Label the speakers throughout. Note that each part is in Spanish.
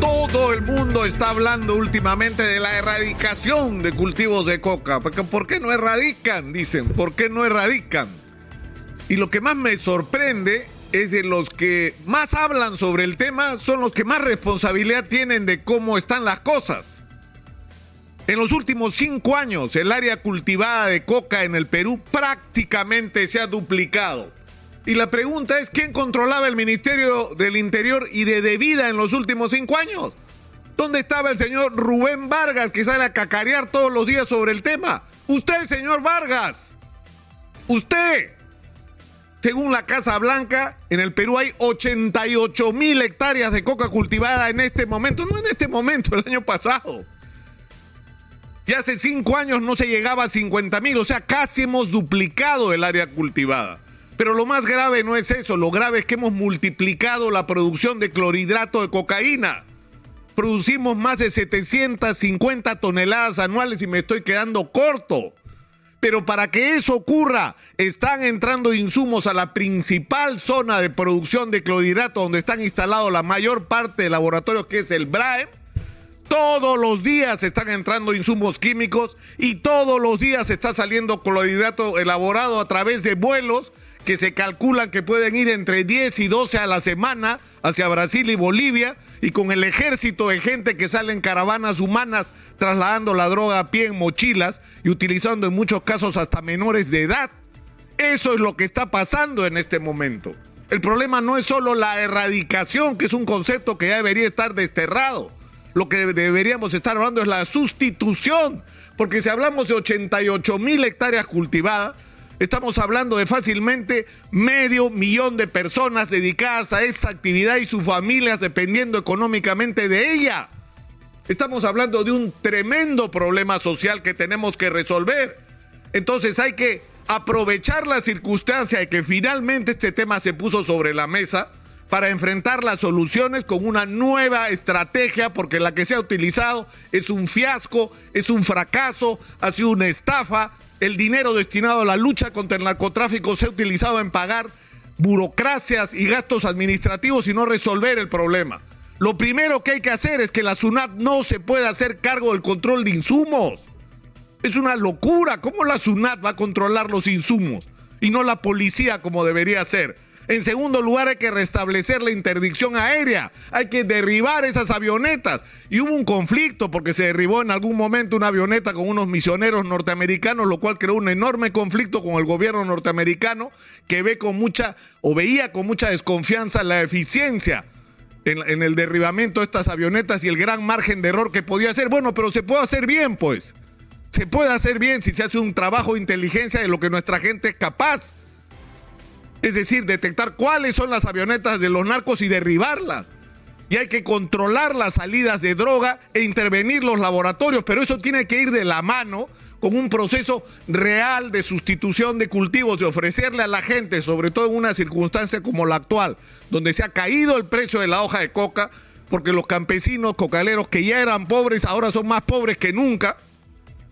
Speaker 1: Todo el mundo está hablando últimamente de la erradicación de cultivos de coca. Porque, ¿Por qué no erradican? Dicen, ¿por qué no erradican? Y lo que más me sorprende es de los que más hablan sobre el tema son los que más responsabilidad tienen de cómo están las cosas. En los últimos cinco años, el área cultivada de coca en el Perú prácticamente se ha duplicado. Y la pregunta es, ¿quién controlaba el Ministerio del Interior y de Debida en los últimos cinco años? ¿Dónde estaba el señor Rubén Vargas que sale a cacarear todos los días sobre el tema? Usted, señor Vargas. Usted. Según la Casa Blanca, en el Perú hay 88 mil hectáreas de coca cultivada en este momento. No en este momento, el año pasado. Y hace cinco años no se llegaba a 50 mil, o sea, casi hemos duplicado el área cultivada. Pero lo más grave no es eso, lo grave es que hemos multiplicado la producción de clorhidrato de cocaína. Producimos más de 750 toneladas anuales y me estoy quedando corto. Pero para que eso ocurra, están entrando insumos a la principal zona de producción de clorhidrato donde están instalados la mayor parte de laboratorios, que es el BRAEM. Todos los días están entrando insumos químicos y todos los días está saliendo clorhidrato elaborado a través de vuelos que se calculan que pueden ir entre 10 y 12 a la semana hacia Brasil y Bolivia y con el ejército de gente que sale en caravanas humanas trasladando la droga a pie en mochilas y utilizando en muchos casos hasta menores de edad. Eso es lo que está pasando en este momento. El problema no es solo la erradicación, que es un concepto que ya debería estar desterrado. Lo que deberíamos estar hablando es la sustitución, porque si hablamos de 88 mil hectáreas cultivadas, Estamos hablando de fácilmente medio millón de personas dedicadas a esta actividad y sus familias dependiendo económicamente de ella. Estamos hablando de un tremendo problema social que tenemos que resolver. Entonces hay que aprovechar la circunstancia de que finalmente este tema se puso sobre la mesa para enfrentar las soluciones con una nueva estrategia, porque la que se ha utilizado es un fiasco, es un fracaso, ha sido una estafa, el dinero destinado a la lucha contra el narcotráfico se ha utilizado en pagar burocracias y gastos administrativos y no resolver el problema. Lo primero que hay que hacer es que la SUNAT no se pueda hacer cargo del control de insumos. Es una locura. ¿Cómo la SUNAT va a controlar los insumos? Y no la policía como debería ser. En segundo lugar, hay que restablecer la interdicción aérea. Hay que derribar esas avionetas. Y hubo un conflicto porque se derribó en algún momento una avioneta con unos misioneros norteamericanos, lo cual creó un enorme conflicto con el gobierno norteamericano que ve con mucha o veía con mucha desconfianza la eficiencia en, en el derribamiento de estas avionetas y el gran margen de error que podía hacer. Bueno, pero se puede hacer bien, pues. Se puede hacer bien si se hace un trabajo de inteligencia de lo que nuestra gente es capaz. Es decir, detectar cuáles son las avionetas de los narcos y derribarlas. Y hay que controlar las salidas de droga e intervenir los laboratorios, pero eso tiene que ir de la mano con un proceso real de sustitución de cultivos y ofrecerle a la gente, sobre todo en una circunstancia como la actual, donde se ha caído el precio de la hoja de coca, porque los campesinos cocaleros que ya eran pobres ahora son más pobres que nunca,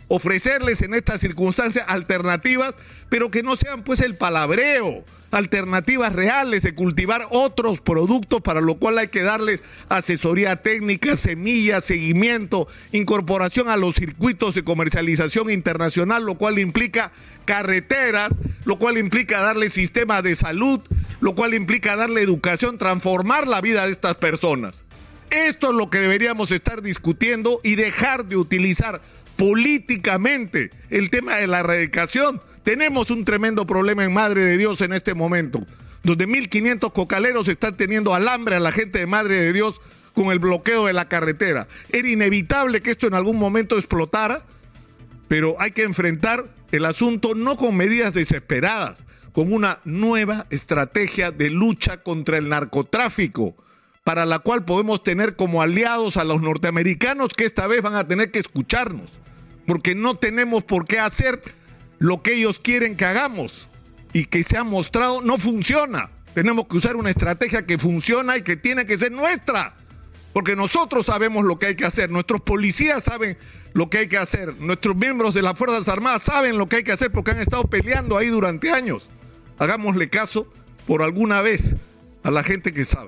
Speaker 1: ofrecerles en estas circunstancias alternativas, pero que no sean pues el palabreo, alternativas reales de cultivar otros productos, para lo cual hay que darles asesoría técnica, semillas, seguimiento, incorporación a los circuitos de comercialización internacional, lo cual implica carreteras, lo cual implica darle sistemas de salud, lo cual implica darle educación, transformar la vida de estas personas. Esto es lo que deberíamos estar discutiendo y dejar de utilizar políticamente el tema de la erradicación. Tenemos un tremendo problema en Madre de Dios en este momento, donde 1.500 cocaleros están teniendo alambre a la gente de Madre de Dios con el bloqueo de la carretera. Era inevitable que esto en algún momento explotara, pero hay que enfrentar el asunto no con medidas desesperadas, con una nueva estrategia de lucha contra el narcotráfico para la cual podemos tener como aliados a los norteamericanos que esta vez van a tener que escucharnos porque no tenemos por qué hacer lo que ellos quieren que hagamos y que se ha mostrado no funciona. Tenemos que usar una estrategia que funciona y que tiene que ser nuestra, porque nosotros sabemos lo que hay que hacer, nuestros policías saben lo que hay que hacer, nuestros miembros de las Fuerzas Armadas saben lo que hay que hacer porque han estado peleando ahí durante años. Hagámosle caso por alguna vez a la gente que sabe.